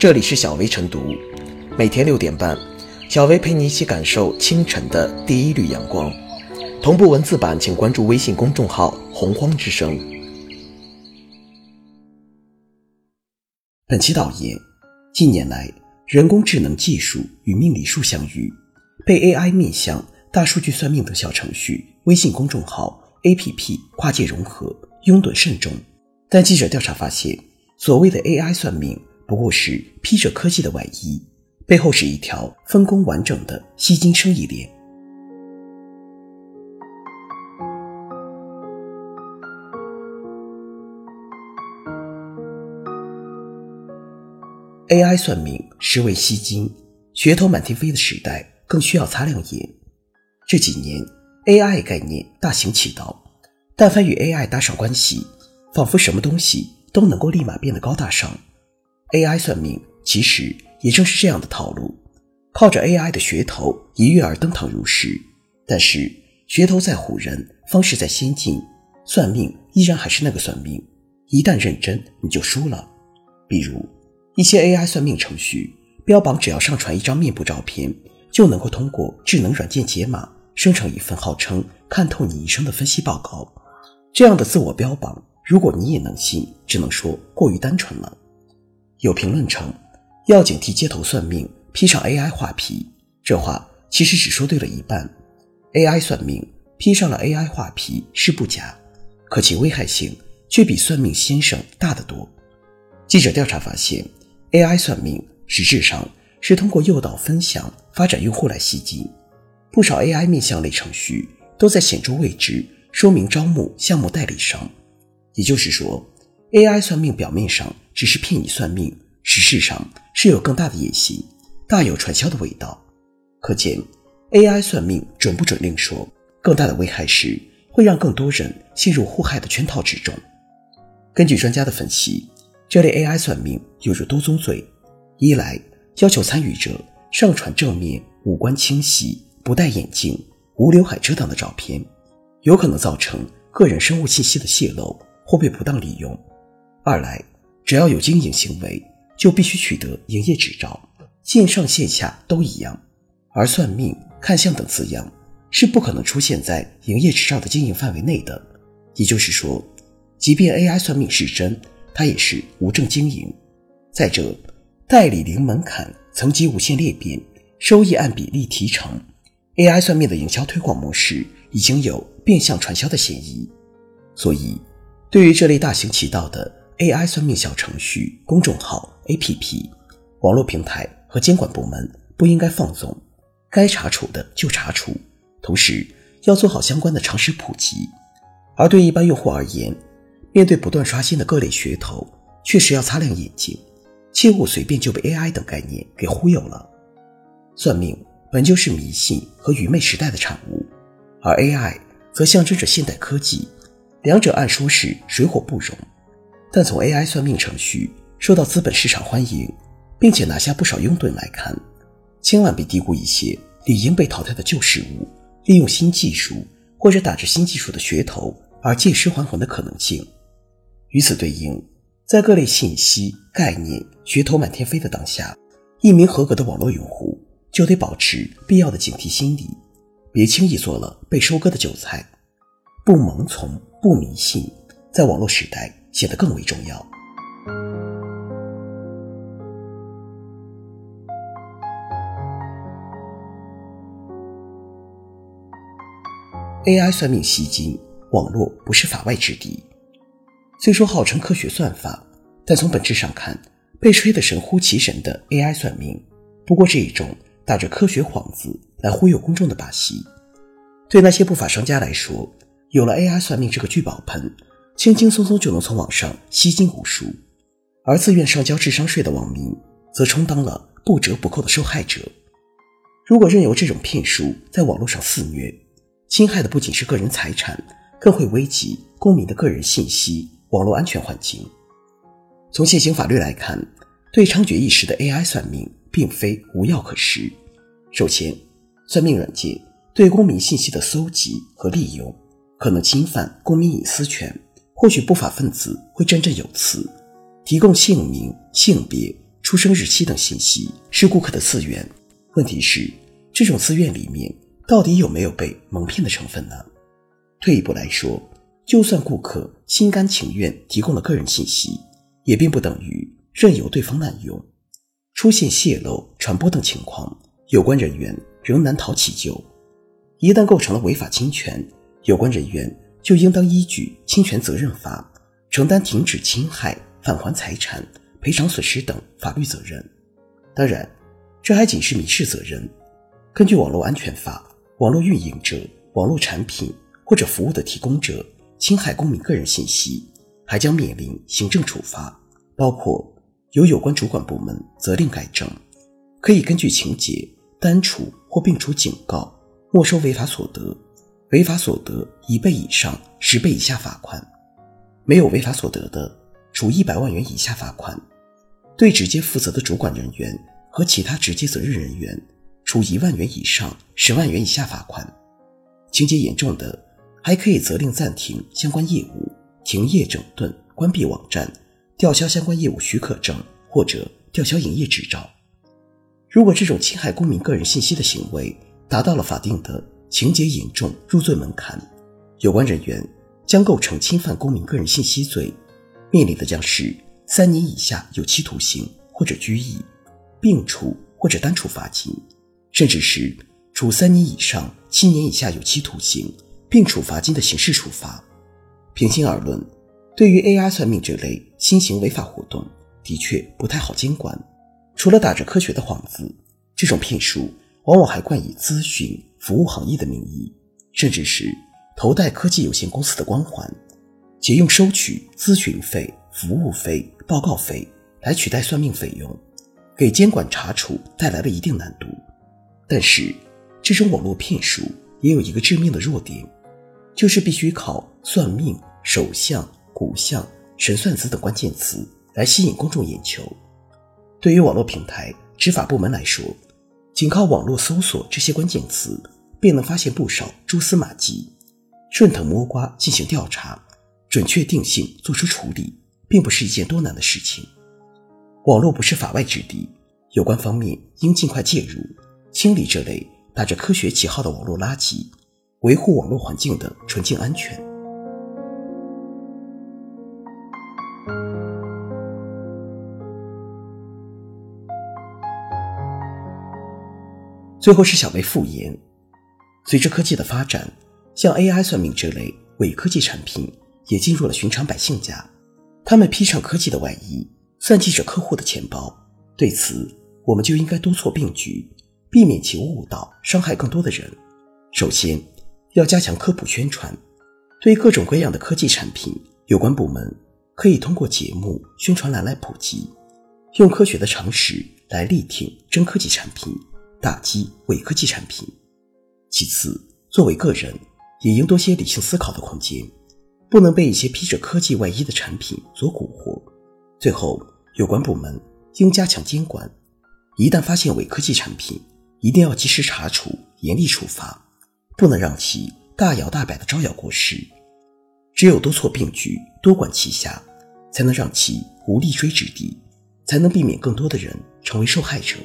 这里是小薇晨读，每天六点半，小薇陪你一起感受清晨的第一缕阳光。同步文字版，请关注微信公众号“洪荒之声”。本期导言：近年来，人工智能技术与命理术相遇，被 AI 面向大数据算命等小程序、微信公众号、APP 跨界融合，拥趸甚重。但记者调查发现，所谓的 AI 算命不过是披着科技的外衣，背后是一条分工完整的吸金生意链。AI 算命实为吸金，噱头满天飞的时代更需要擦亮眼。这几年，AI 概念大行其道，但凡与 AI 搭上关系。仿佛什么东西都能够立马变得高大上。AI 算命其实也正是这样的套路，靠着 AI 的噱头一跃而登堂入室。但是噱头再唬人，方式再先进，算命依然还是那个算命。一旦认真，你就输了。比如一些 AI 算命程序，标榜只要上传一张面部照片，就能够通过智能软件解码生成一份号称看透你一生的分析报告。这样的自我标榜。如果你也能信，只能说过于单纯了。有评论称，要警惕街头算命披上 AI 画皮，这话其实只说对了一半。AI 算命披上了 AI 画皮是不假，可其危害性却比算命先生大得多。记者调查发现，AI 算命实质上是通过诱导、分享、发展用户来吸金。不少 AI 面向类程序都在显著位置说明招募项目代理商。也就是说，AI 算命表面上只是骗你算命，实质上是有更大的野心，大有传销的味道。可见，AI 算命准不准另说，更大的危害是会让更多人陷入互害的圈套之中。根据专家的分析，这类 AI 算命有着多宗罪：一来要求参与者上传正面、五官清晰、不戴眼镜、无刘海遮挡的照片，有可能造成个人生物信息的泄露。或被不当利用。二来，只要有经营行为，就必须取得营业执照，线上线下都一样。而算命、看相等字样是不可能出现在营业执照的经营范围内的。也就是说，即便 AI 算命是真，它也是无证经营。再者，代理零门槛，层级无限裂变，收益按比例提成，AI 算命的营销推广模式已经有变相传销的嫌疑。所以。对于这类大行其道的 AI 算命小程序、公众号、APP，网络平台和监管部门不应该放纵，该查处的就查处，同时要做好相关的常识普及。而对一般用户而言，面对不断刷新的各类噱头，确实要擦亮眼睛，切勿随便就被 AI 等概念给忽悠了。算命本就是迷信和愚昧时代的产物，而 AI 则象征着现代科技。两者按说是水火不容，但从 AI 算命程序受到资本市场欢迎，并且拿下不少拥趸来看，千万别低估一些理应被淘汰的旧事物利用新技术或者打着新技术的噱头而借尸还魂的可能性。与此对应，在各类信息概念噱头满天飞的当下，一名合格的网络用户就得保持必要的警惕心理，别轻易做了被收割的韭菜。不盲从，不迷信，在网络时代显得更为重要。AI 算命吸金，网络不是法外之地。虽说号称科学算法，但从本质上看，被吹得神乎其神的 AI 算命，不过是一种打着科学幌子来忽悠公众的把戏。对那些不法商家来说，有了 AI 算命这个聚宝盆，轻轻松松就能从网上吸金无数，而自愿上交智商税的网民则充当了不折不扣的受害者。如果任由这种骗术在网络上肆虐，侵害的不仅是个人财产，更会危及公民的个人信息、网络安全环境。从现行法律来看，对猖獗一时的 AI 算命并非无药可施。首先，算命软件对公民信息的搜集和利用。可能侵犯公民隐私权，或许不法分子会振振有词，提供姓名、性别、出生日期等信息是顾客的自愿。问题是，这种自愿里面到底有没有被蒙骗的成分呢？退一步来说，就算顾客心甘情愿提供了个人信息，也并不等于任由对方滥用。出现泄露、传播等情况，有关人员仍难逃其咎。一旦构成了违法侵权，有关人员就应当依据《侵权责任法》承担停止侵害、返还财产、赔偿损失等法律责任。当然，这还仅是民事责任。根据《网络安全法》，网络运营者、网络产品或者服务的提供者侵害公民个人信息，还将面临行政处罚，包括由有关主管部门责令改正，可以根据情节单处或并处警告、没收违法所得。违法所得一倍以上十倍以下罚款，没有违法所得的，处一百万元以下罚款。对直接负责的主管人员和其他直接责任人员，处一万元以上十万元以下罚款。情节严重的，还可以责令暂停相关业务、停业整顿、关闭网站、吊销相关业务许可证或者吊销营业执照。如果这种侵害公民个人信息的行为达到了法定的情节严重入罪门槛，有关人员将构成侵犯公民个人信息罪，面临的将是三年以下有期徒刑或者拘役，并处或者单处罚金，甚至是处三年以上七年以下有期徒刑并处罚金的刑事处罚。平心而论，对于 AI 算命这类新型违法活动，的确不太好监管。除了打着科学的幌子，这种骗术往往还冠以咨询服务行业的名义，甚至是头戴科技有限公司的光环，且用收取咨询费、服务费、报告费来取代算命费用，给监管查处带来了一定难度。但是，这种网络骗术也有一个致命的弱点，就是必须靠算命、手相、骨相、神算子等关键词来吸引公众眼球。对于网络平台执法部门来说，仅靠网络搜索这些关键词，便能发现不少蛛丝马迹，顺藤摸瓜进行调查，准确定性做出处理，并不是一件多难的事情。网络不是法外之地，有关方面应尽快介入，清理这类打着科学旗号的网络垃圾，维护网络环境的纯净安全。最后是小薇复言，随着科技的发展，像 AI 算命这类伪科技产品也进入了寻常百姓家。他们披上科技的外衣，算计着客户的钱包。对此，我们就应该多措并举，避免其误导、伤害更多的人。首先，要加强科普宣传。对各种各样的科技产品，有关部门可以通过节目、宣传栏来普及，用科学的常识来力挺真科技产品。打击伪科技产品。其次，作为个人，也应多些理性思考的空间，不能被一些披着科技外衣的产品所蛊惑。最后，有关部门应加强监管，一旦发现伪科技产品，一定要及时查处、严厉处罚，不能让其大摇大摆的招摇过市。只有多措并举、多管齐下，才能让其无立锥之地，才能避免更多的人成为受害者。